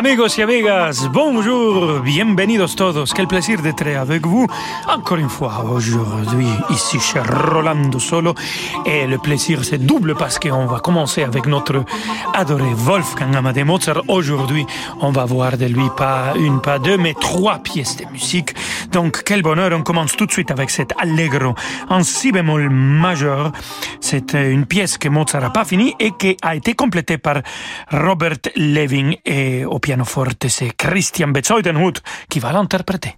Amigos y amigas, bonjour, bienvenidos todos. Quel plaisir d'être avec vous encore une fois aujourd'hui ici chez Rolando Solo. Et le plaisir c'est double parce qu'on va commencer avec notre adoré Wolfgang Amadeus Mozart. Aujourd'hui, on va voir de lui pas une, pas deux, mais trois pièces de musique. Donc quel bonheur, on commence tout de suite avec cet Allegro en si bémol majeur. C'est une pièce que Mozart n'a pas finie et qui a été complétée par Robert Leving et au pianoforte, c'est Christian Bezuidenhut qui va l'interpréter.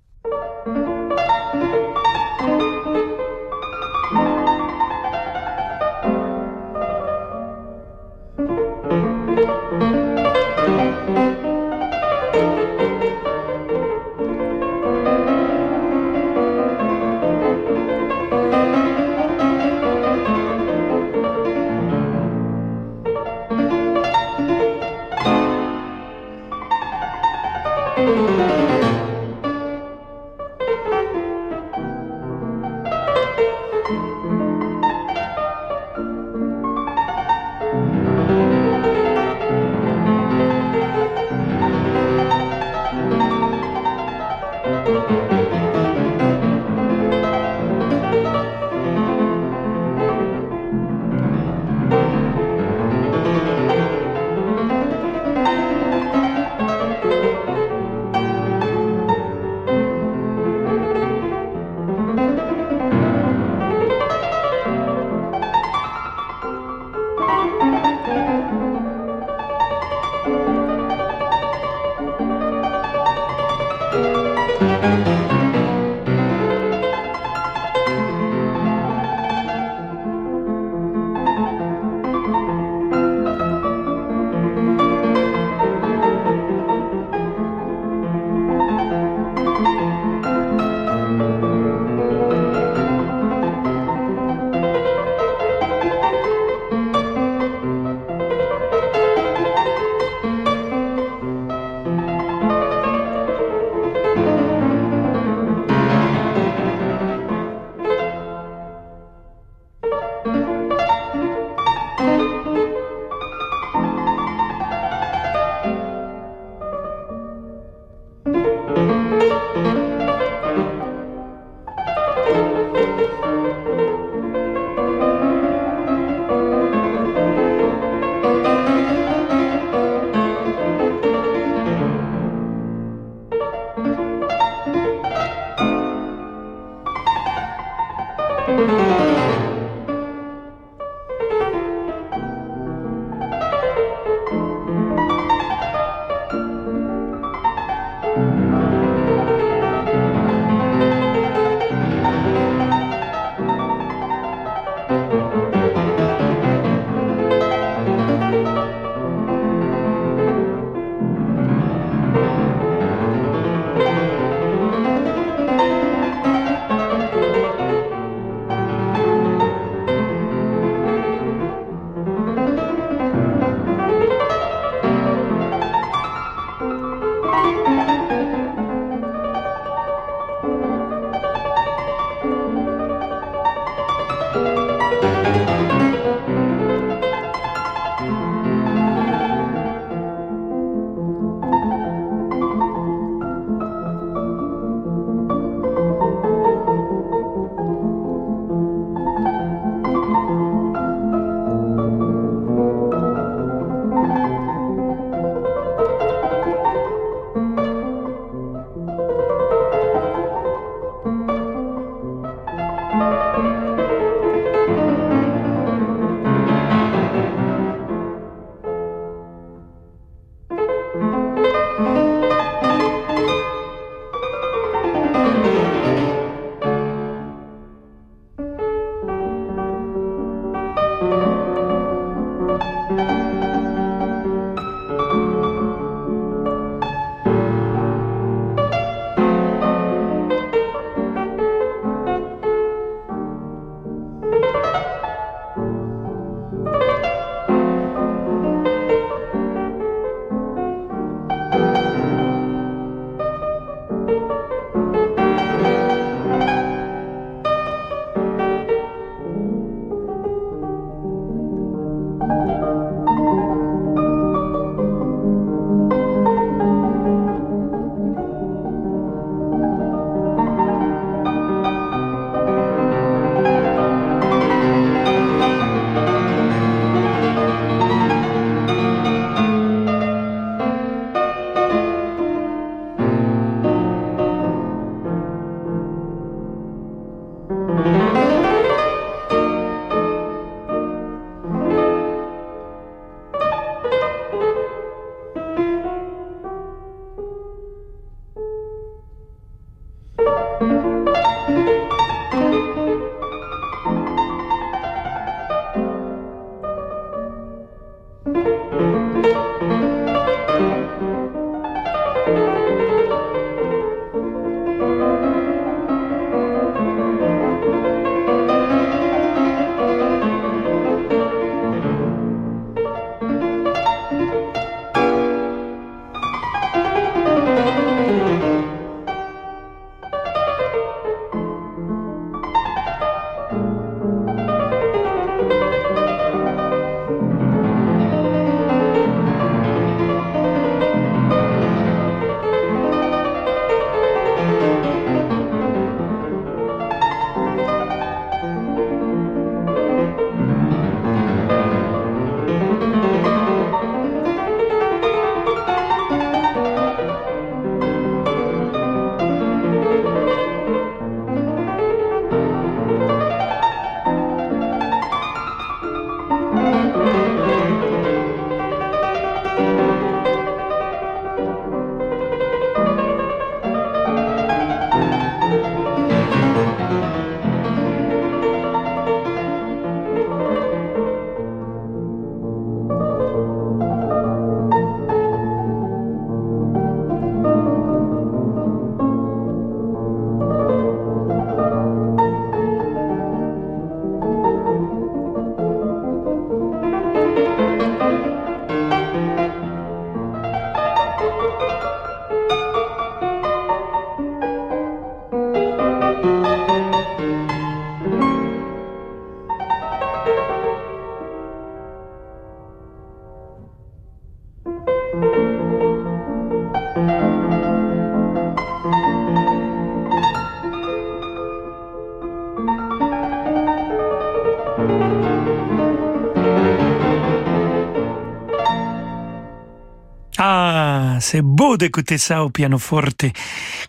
Beau d'écouter ça au pianoforte.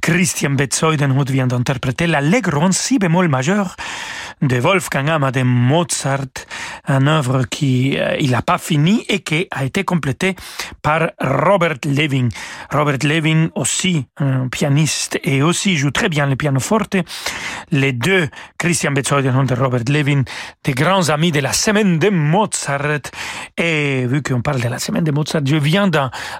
Christian Betzeudenhut vient d'interpréter l'Allegro en si bémol majeur de Wolfgang Amadeus Mozart, une œuvre qui euh, il n'a pas fini et qui a été complétée par Robert Levin. Robert Levin aussi un pianiste et aussi joue très bien le pianoforte. Les deux, Christian Beethoven et Robert Levin, des grands amis de la semaine de Mozart. Et vu qu'on parle de la semaine de Mozart, je viens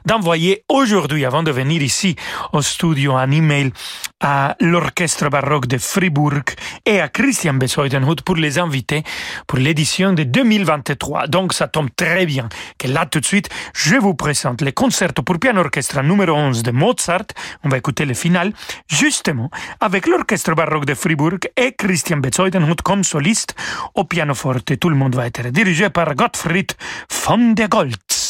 d'envoyer aujourd'hui, avant de venir ici au studio, un email à l'orchestre baroque de Fribourg et à Christian Beethoven pour les inviter pour l'édition de 2023. Donc ça tombe très bien que là tout de suite, je vous présente le concerto pour piano orchestre numéro 11 de Mozart. On va écouter le final, justement, avec l'orchestre baroque de Fribourg et Christian Beethoven comme soliste au pianoforte. Tout le monde va être dirigé par Gottfried von der Goltz.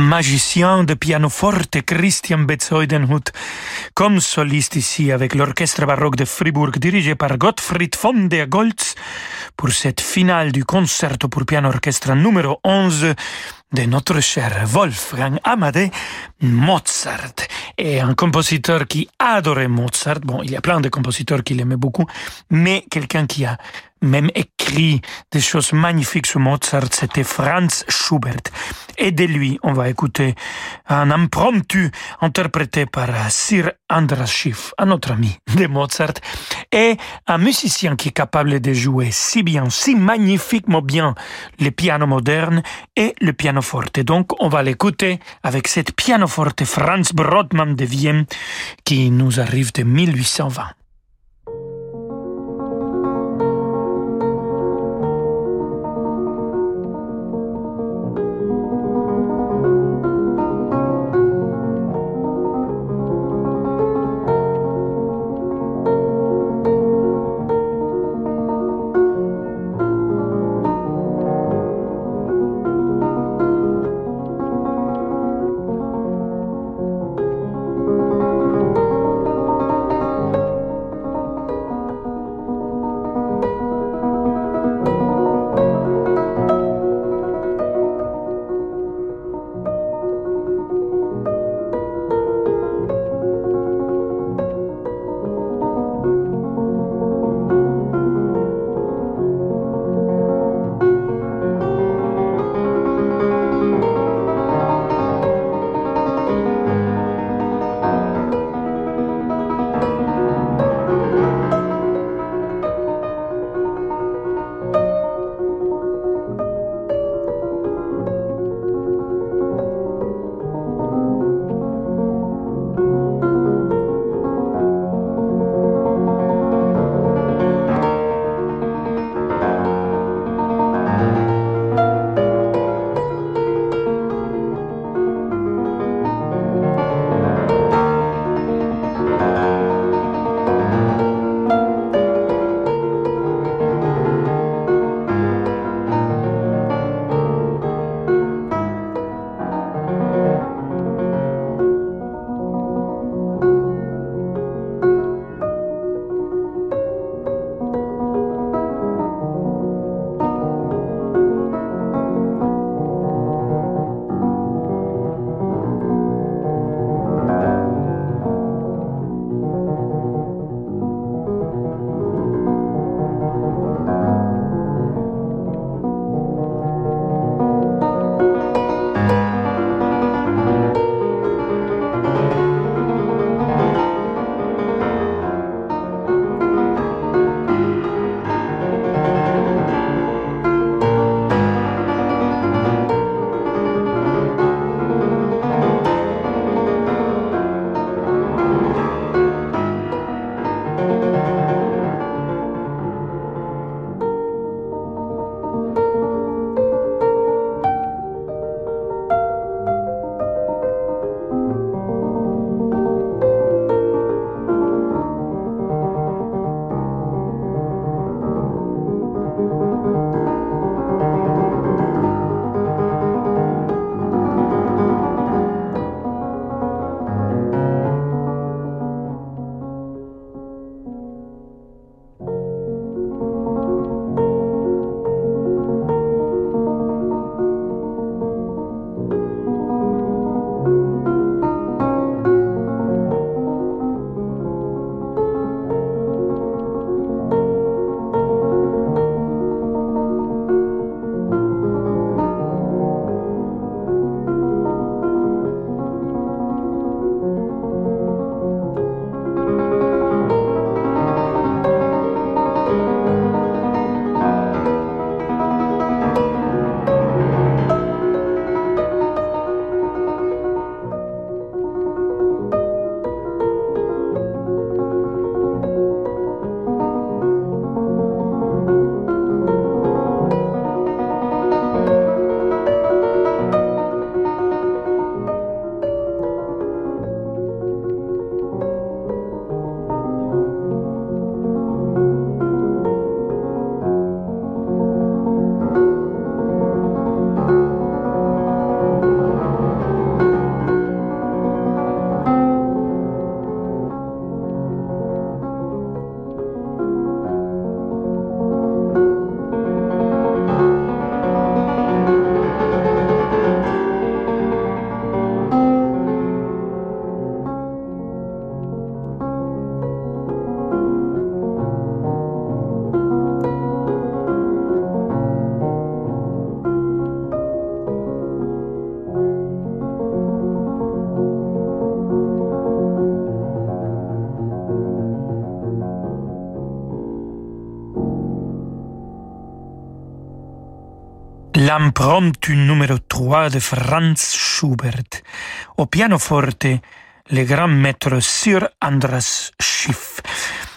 Magicien de pianoforte Christian Bezoidenhut, comme soliste ici avec l'orchestre baroque de Fribourg dirigé par Gottfried von der Goltz pour cette finale du concerto pour piano orchestre numéro 11 de notre cher Wolfgang Amadé Mozart. Et un compositeur qui adorait Mozart, bon, il y a plein de compositeurs qui l'aimaient beaucoup, mais quelqu'un qui a même écrit des choses magnifiques sur Mozart, c'était Franz Schubert. Et de lui, on va écouter un impromptu interprété par Sir Andras Schiff, un autre ami de Mozart, et un musicien qui est capable de jouer si bien, si magnifiquement bien le piano moderne et le pianoforte. Donc, on va l'écouter avec cette pianoforte Franz Brodmann de Vienne qui nous arrive de 1820. L'impromptu numéro 3 de Franz Schubert. Au pianoforte, le grand maître Sir Andras Schiff.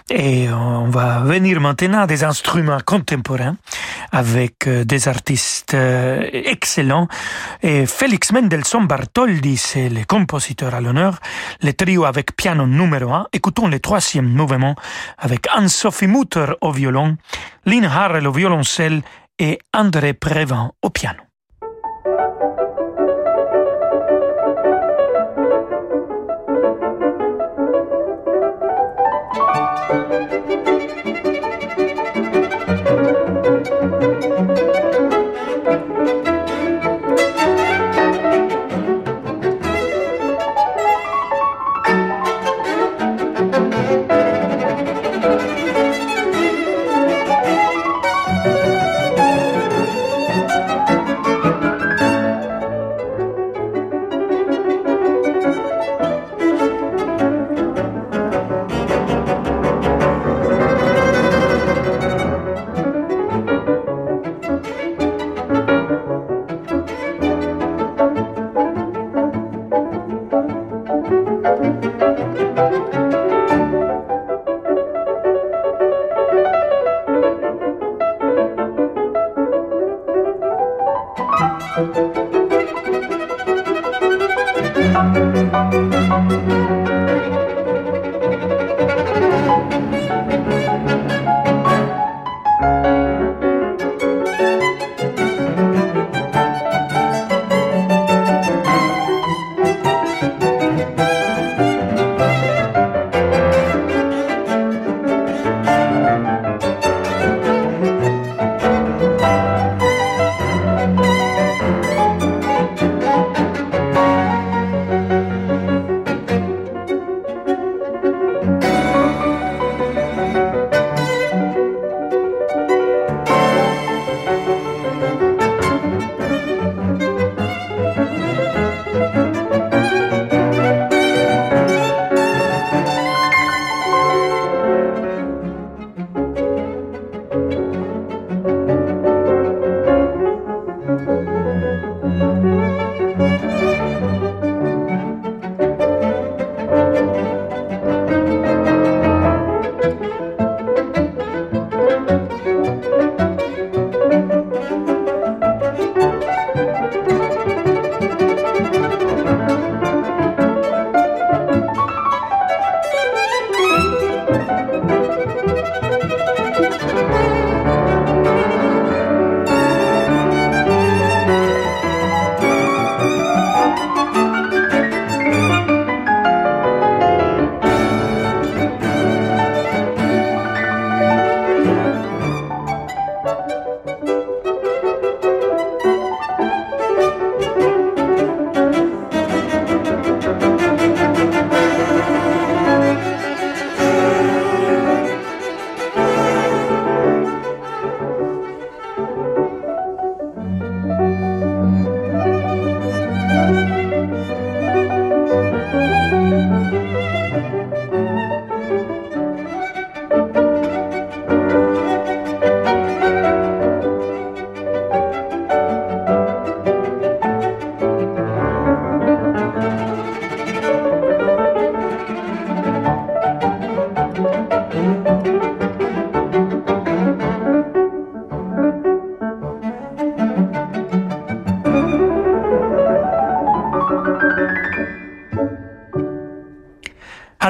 Et on va venir maintenant des instruments contemporains avec euh, des artistes euh, excellents. Et Félix Mendelssohn Bartholdy, c'est le compositeur à l'honneur. Le trio avec piano numéro 1. Écoutons le troisième mouvement avec Anne-Sophie Mutter au violon, Lynn Harrell au violoncelle et André Prévent au piano.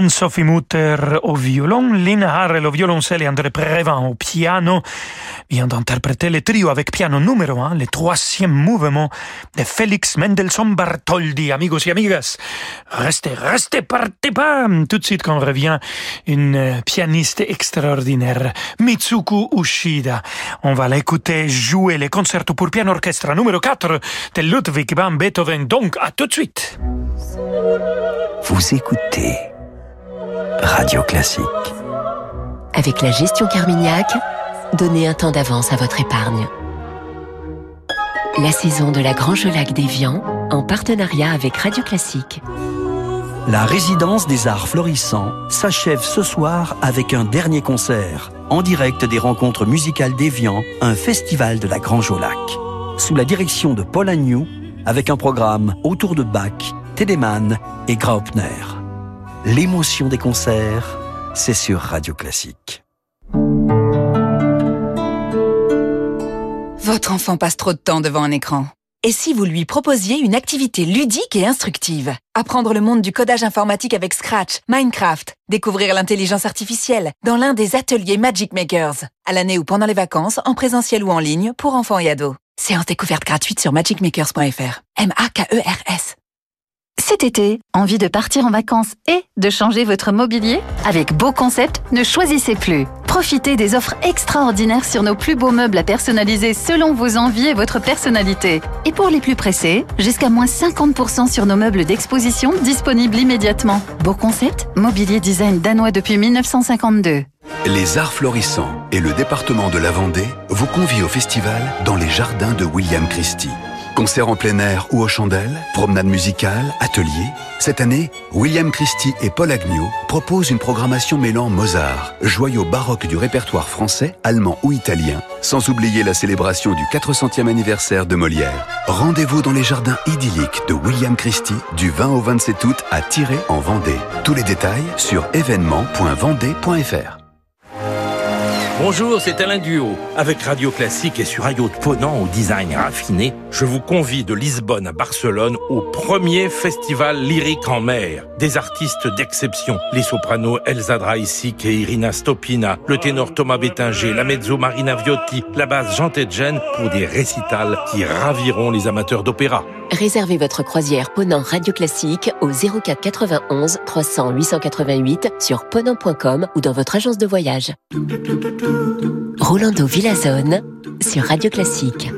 Anne-Sophie Mutter au violon, Lynn Harrell au violoncelle et André Prévent au piano vient d'interpréter le trio avec piano numéro 1, le troisième mouvement de Félix Mendelssohn Bartholdy. Amigos et amigas, restez, restez, partez pas. Tout de suite qu'on revient, une pianiste extraordinaire, Mitsuko Ushida. On va l'écouter jouer le concerto pour piano orchestre numéro 4 de Ludwig van Beethoven. Donc, à tout de suite. Vous écoutez Radio Classique. Avec la gestion Carmignac, donnez un temps d'avance à votre épargne. La saison de la Grange Lac d'Evian, en partenariat avec Radio Classique. La résidence des arts florissants s'achève ce soir avec un dernier concert, en direct des rencontres musicales d'Evian, un festival de la Grange au Lac. sous la direction de Paul Agnew, avec un programme autour de Bach, Telemann et Graupner. L'émotion des concerts, c'est sur Radio Classique. Votre enfant passe trop de temps devant un écran. Et si vous lui proposiez une activité ludique et instructive? Apprendre le monde du codage informatique avec Scratch, Minecraft, découvrir l'intelligence artificielle dans l'un des ateliers Magic Makers, à l'année ou pendant les vacances, en présentiel ou en ligne, pour enfants et ados. Séance découverte gratuite sur magicmakers.fr. M-A-K-E-R-S. Cet été, envie de partir en vacances et de changer votre mobilier? Avec Beau Concept, ne choisissez plus. Profitez des offres extraordinaires sur nos plus beaux meubles à personnaliser selon vos envies et votre personnalité. Et pour les plus pressés, jusqu'à moins 50% sur nos meubles d'exposition disponibles immédiatement. Beau Concept, mobilier design danois depuis 1952. Les Arts Florissants et le département de la Vendée vous convient au festival dans les jardins de William Christie. Concerts en plein air ou aux chandelles, promenades musicales, ateliers. Cette année, William Christie et Paul Agnew proposent une programmation mêlant Mozart, joyau baroque du répertoire français, allemand ou italien, sans oublier la célébration du 400e anniversaire de Molière. Rendez-vous dans les jardins idylliques de William Christie du 20 au 27 août à Tirer en Vendée. Tous les détails sur événement.vendée.fr. Bonjour, c'est Alain Duo. Avec Radio Classique et sur yacht ponant au design raffiné, je vous convie de Lisbonne à Barcelone au premier festival lyrique en mer. Des artistes d'exception, les sopranos Elsa Draisic et Irina Stopina, le ténor Thomas Bettinger, la mezzo Marina Viotti, la basse Jean Tedjen pour des récitals qui raviront les amateurs d'opéra. Réservez votre croisière Ponant Radio Classique au 04 91 300 888 sur ponant.com ou dans votre agence de voyage. Rolando Villazone sur Radio Classique.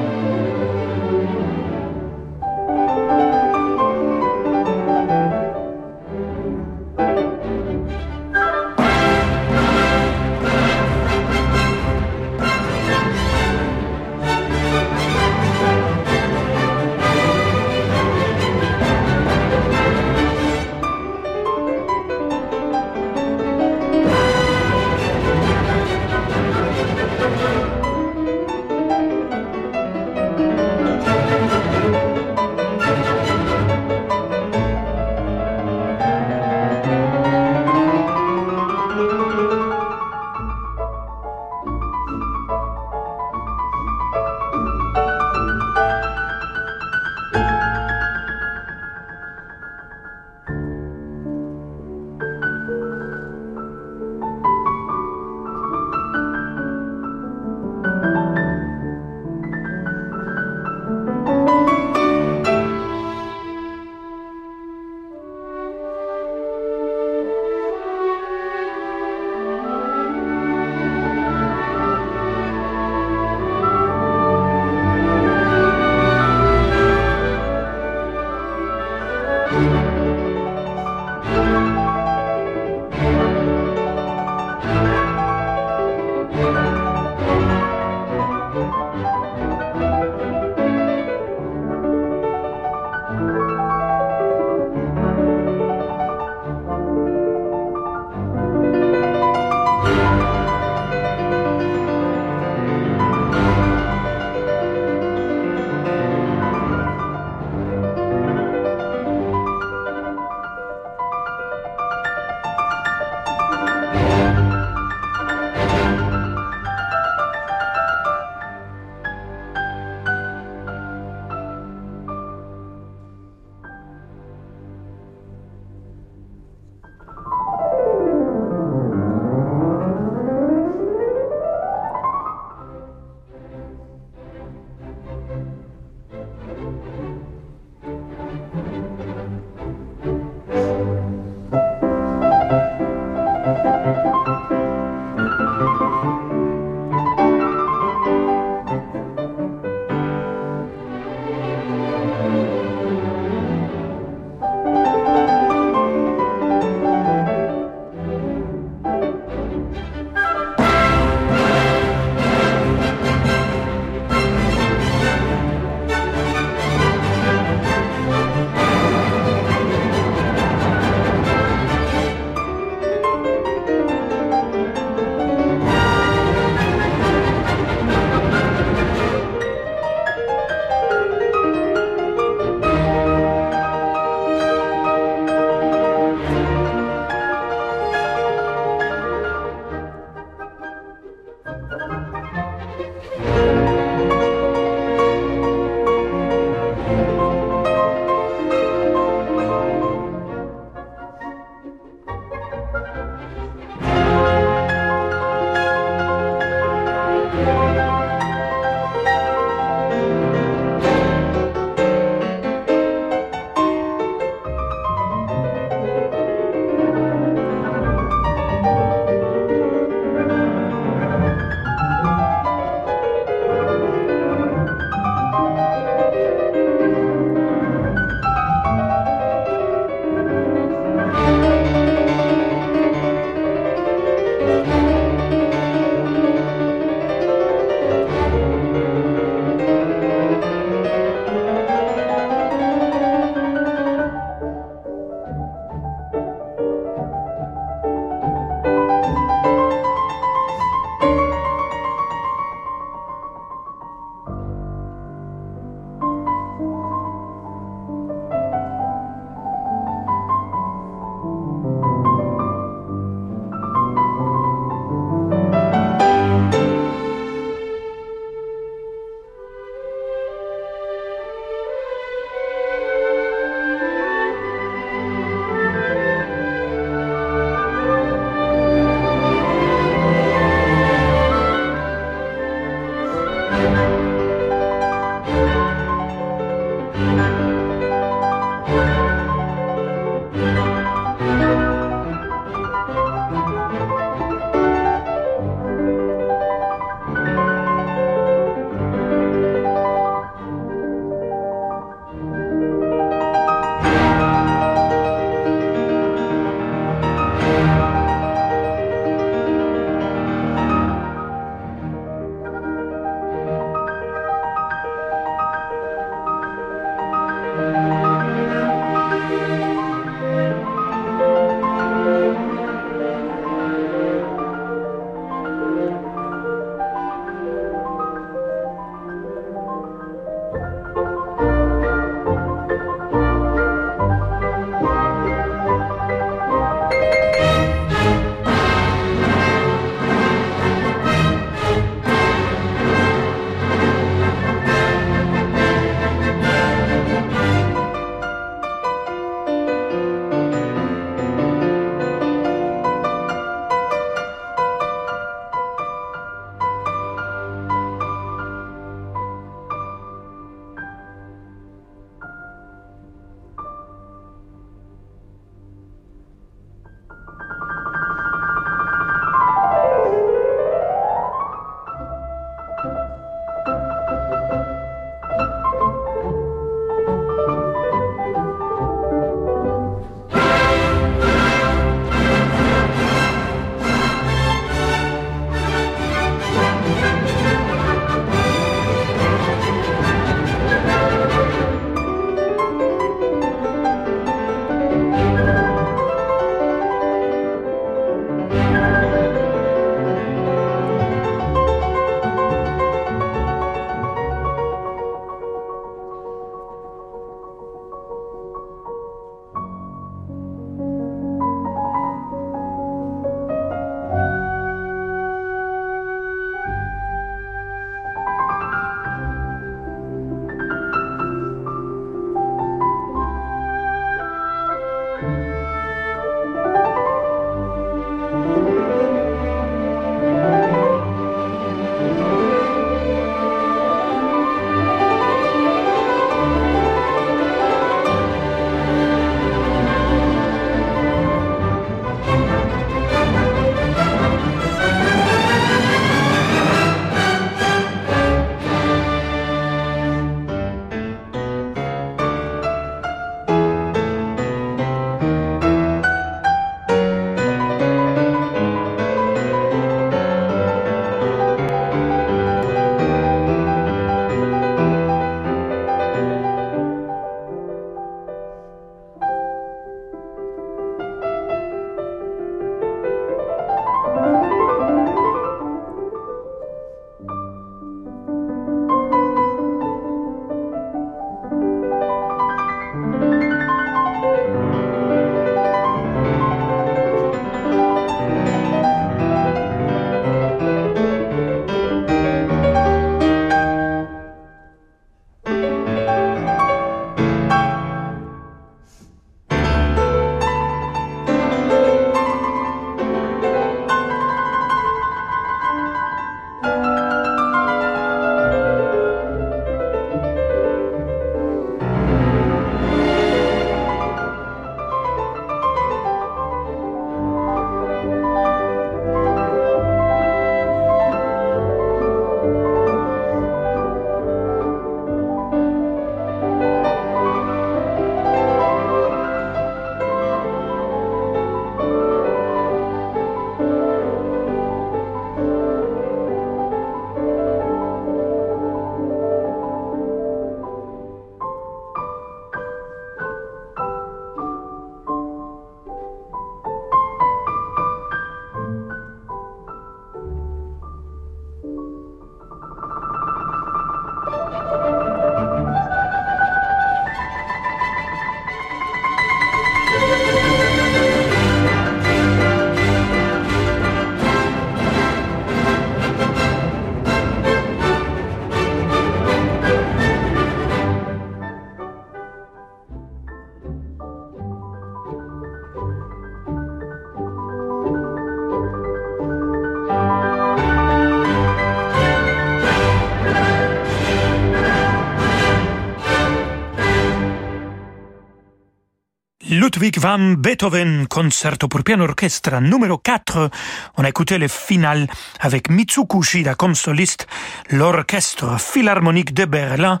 Ludwig van Beethoven, concerto pour piano orchestre numéro 4. On a écouté le final avec Mitsuko Shida comme soliste, l'orchestre philharmonique de Berlin,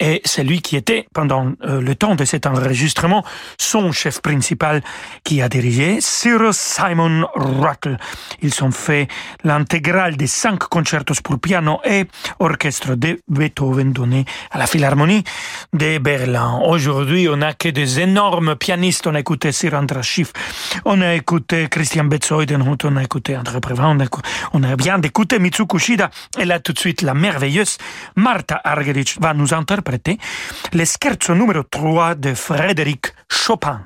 et c'est lui qui était, pendant euh, le temps de cet enregistrement, son chef principal qui a dirigé, Sir Simon Rattle. Ils ont fait l'intégrale des cinq concertos pour piano et orchestre de Beethoven donnés à la philharmonie de Berlin. Aujourd'hui, on a que des énormes pianistes on a écouté Sir Schiff, on a écouté Christian Betzoidenhut, on a écouté André Prévin, on a, bien écouté Mitsuko Shida, et là tout de suite la merveilleuse Martha Argerich va nous interpréter le scherzo numéro 3 de Frédéric Chopin.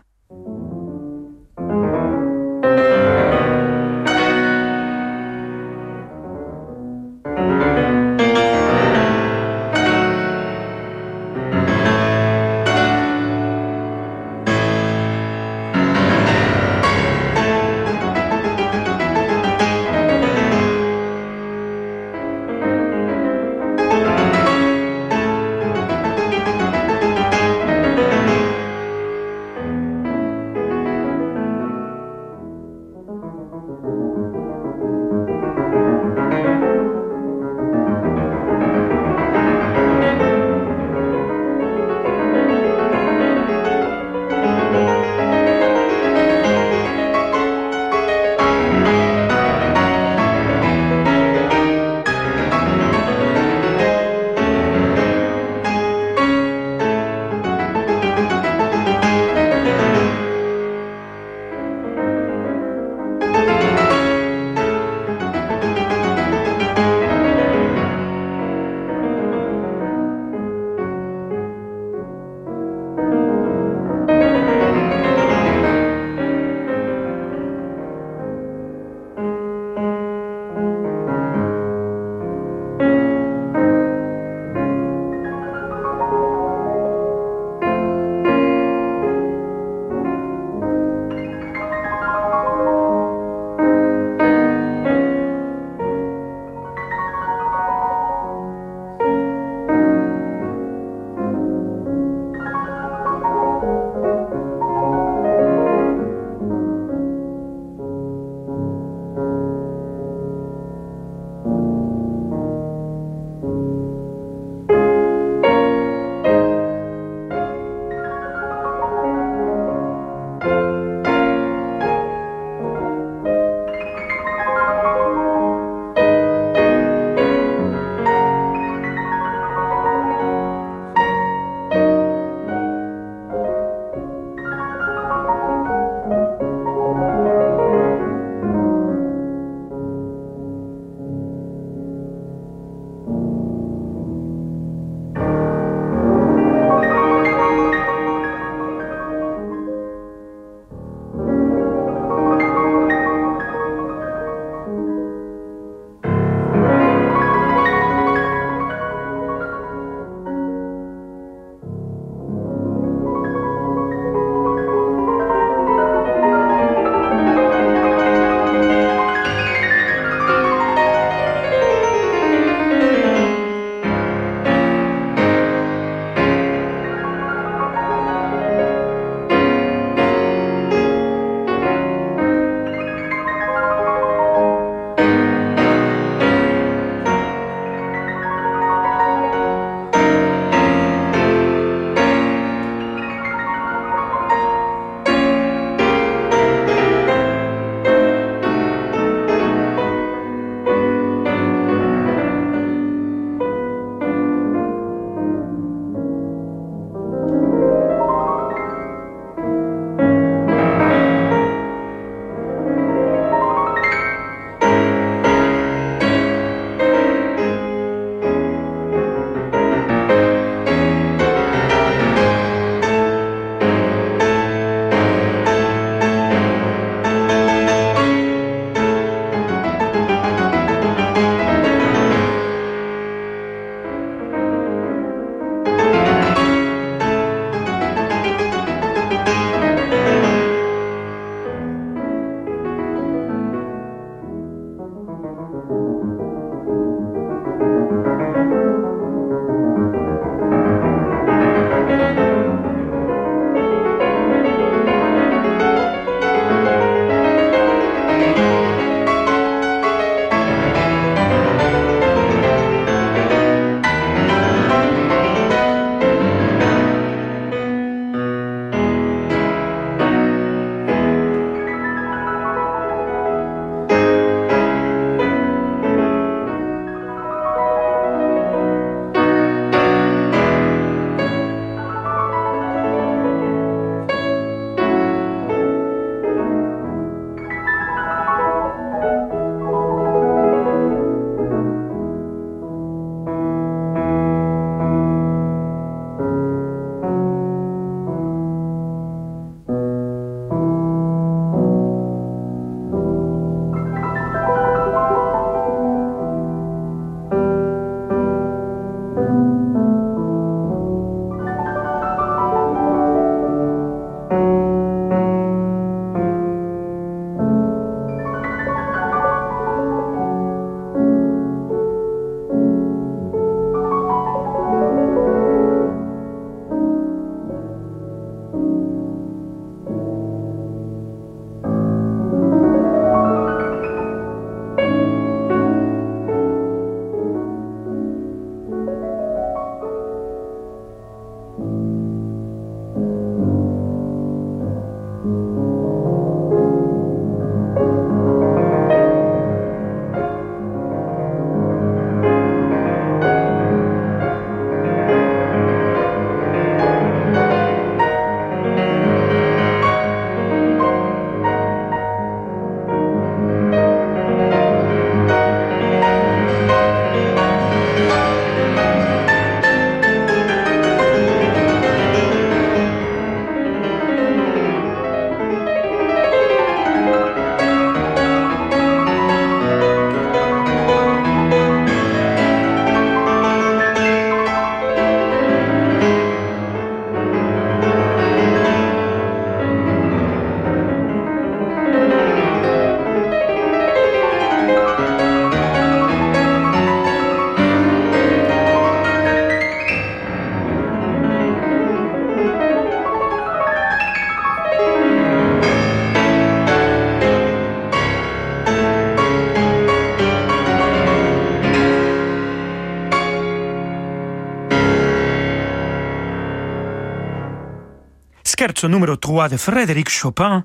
Scherzo numéro 3 de Frédéric Chopin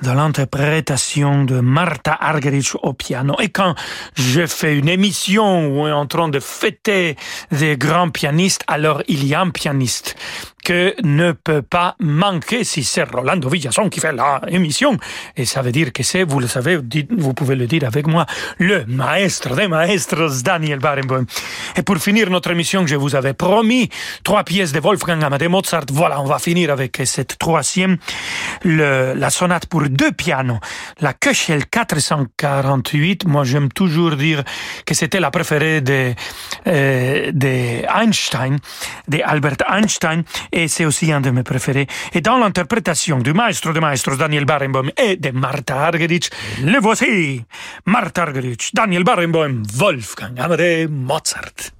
dans l'interprétation de Martha Argerich au piano. Et quand je fais une émission où on est en train de fêter des grands pianistes, alors il y a un pianiste que ne peut pas manquer si c'est Rolando Villazon qui fait la émission. Et ça veut dire que c'est, vous le savez, vous pouvez le dire avec moi, le maestro des maestros, Daniel Barenboim. Et pour finir notre émission, je vous avais promis trois pièces de Wolfgang Amadeus Mozart. Voilà, on va finir avec cette troisième, le, la sonate pour deux pianos, la Köchel 448. Moi, j'aime toujours dire que c'était la préférée de, euh, de Einstein, de Albert Einstein et c'est aussi un de mes préférés. Et dans l'interprétation du maestro de maestros Daniel Barenboim et de Martha Argerich, le voici, Martha Argerich, Daniel Barenboim, Wolfgang Amadeus Mozart.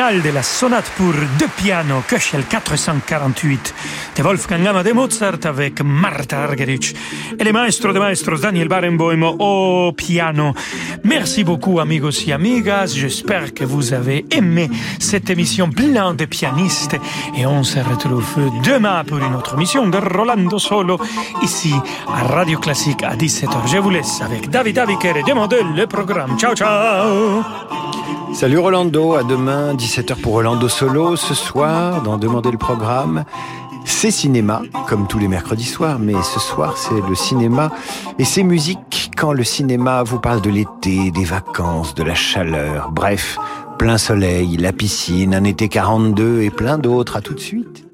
De la sonate pour deux pianos Köchel 448 de Wolfgang Amadeus Mozart avec Martha Argerich et le maestro de maestros Daniel Barenboim au piano. Merci beaucoup amigos et amigas, j'espère que vous avez aimé cette émission pleine de pianistes et on se retrouve demain pour une autre émission de Rolando Solo ici à Radio Classique à 17h. Je vous laisse avec David Aviker et demander le programme. Ciao ciao Salut Rolando, à demain 17h pour Rolando Solo. Ce soir, dans Demander le programme, c'est cinéma, comme tous les mercredis soirs, mais ce soir c'est le cinéma et c'est musique quand le cinéma vous parle de l'été, des vacances, de la chaleur, bref, plein soleil, la piscine, un été 42 et plein d'autres. À tout de suite.